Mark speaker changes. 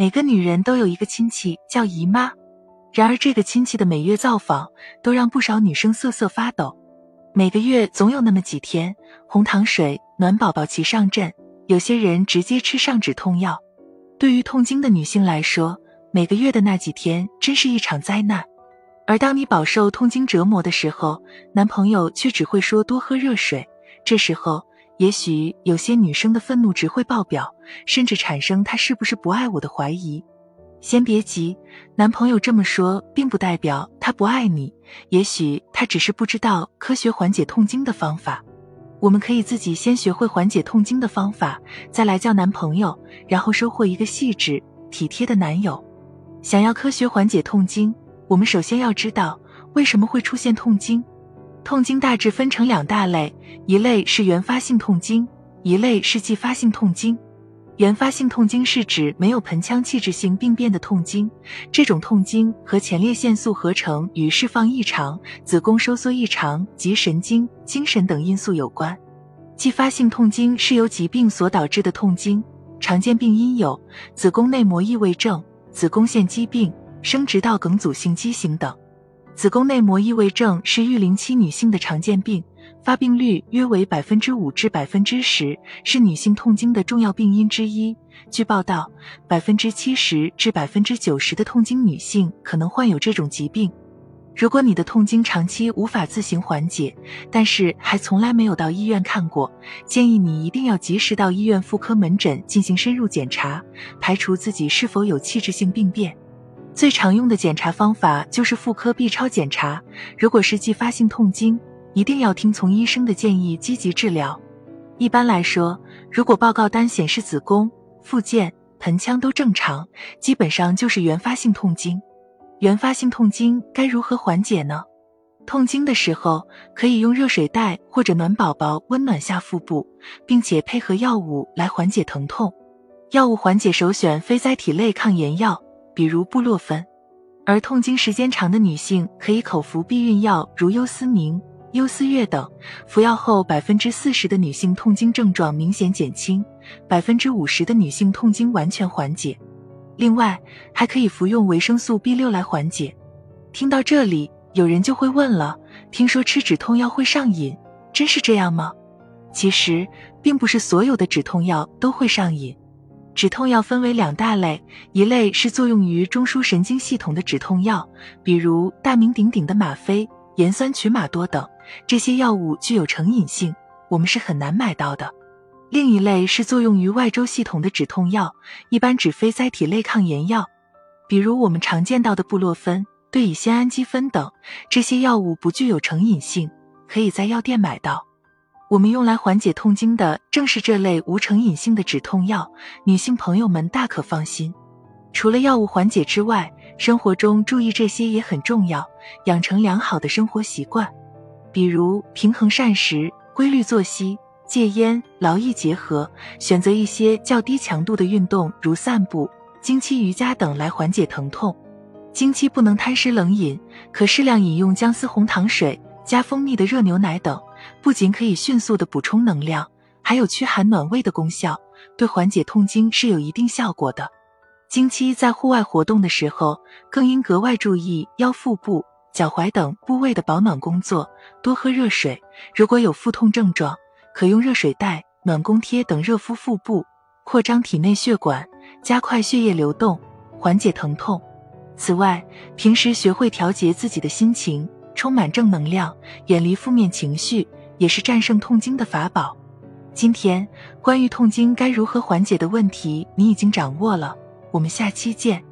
Speaker 1: 每个女人都有一个亲戚叫姨妈，然而这个亲戚的每月造访都让不少女生瑟瑟发抖。每个月总有那么几天，红糖水、暖宝宝齐上阵，有些人直接吃上止痛药。对于痛经的女性来说，每个月的那几天真是一场灾难。而当你饱受痛经折磨的时候，男朋友却只会说多喝热水，这时候。也许有些女生的愤怒值会爆表，甚至产生他是不是不爱我的怀疑。先别急，男朋友这么说并不代表他不爱你，也许他只是不知道科学缓解痛经的方法。我们可以自己先学会缓解痛经的方法，再来叫男朋友，然后收获一个细致体贴的男友。想要科学缓解痛经，我们首先要知道为什么会出现痛经。痛经大致分成两大类，一类是原发性痛经，一类是继发性痛经。原发性痛经是指没有盆腔器质性病变的痛经，这种痛经和前列腺素合成与释放异常、子宫收缩异常及神经、精神等因素有关。继发性痛经是由疾病所导致的痛经，常见病因有子宫内膜异位症、子宫腺肌病、生殖道梗阻性畸形等。子宫内膜异位症是育龄期女性的常见病，发病率约为百分之五至百分之十，是女性痛经的重要病因之一。据报道，百分之七十至百分之九十的痛经女性可能患有这种疾病。如果你的痛经长期无法自行缓解，但是还从来没有到医院看过，建议你一定要及时到医院妇科门诊进行深入检查，排除自己是否有器质性病变。最常用的检查方法就是妇科 B 超检查。如果是继发性痛经，一定要听从医生的建议，积极治疗。一般来说，如果报告单显示子宫、附件、盆腔都正常，基本上就是原发性痛经。原发性痛经该如何缓解呢？痛经的时候，可以用热水袋或者暖宝宝温暖下腹部，并且配合药物来缓解疼痛。药物缓解首选非甾体类抗炎药。比如布洛芬，而痛经时间长的女性可以口服避孕药，如优思明、优思悦等。服药后，百分之四十的女性痛经症状明显减轻，百分之五十的女性痛经完全缓解。另外，还可以服用维生素 B 六来缓解。听到这里，有人就会问了：听说吃止痛药会上瘾，真是这样吗？其实，并不是所有的止痛药都会上瘾。止痛药分为两大类，一类是作用于中枢神经系统的止痛药，比如大名鼎鼎的吗啡、盐酸曲马多等，这些药物具有成瘾性，我们是很难买到的。另一类是作用于外周系统的止痛药，一般指非甾体类抗炎药，比如我们常见到的布洛芬、对乙酰氨基酚等，这些药物不具有成瘾性，可以在药店买到。我们用来缓解痛经的正是这类无成瘾性的止痛药，女性朋友们大可放心。除了药物缓解之外，生活中注意这些也很重要，养成良好的生活习惯，比如平衡膳食、规律作息、戒烟、劳逸结合，选择一些较低强度的运动，如散步、经期瑜伽等来缓解疼痛。经期不能贪食冷饮，可适量饮用姜丝红糖水。加蜂蜜的热牛奶等，不仅可以迅速的补充能量，还有驱寒暖胃的功效，对缓解痛经是有一定效果的。经期在户外活动的时候，更应格外注意腰腹部、脚踝等部位的保暖工作，多喝热水。如果有腹痛症状，可用热水袋、暖宫贴等热敷腹部，扩张体内血管，加快血液流动，缓解疼痛。此外，平时学会调节自己的心情。充满正能量，远离负面情绪，也是战胜痛经的法宝。今天关于痛经该如何缓解的问题，你已经掌握了。我们下期见。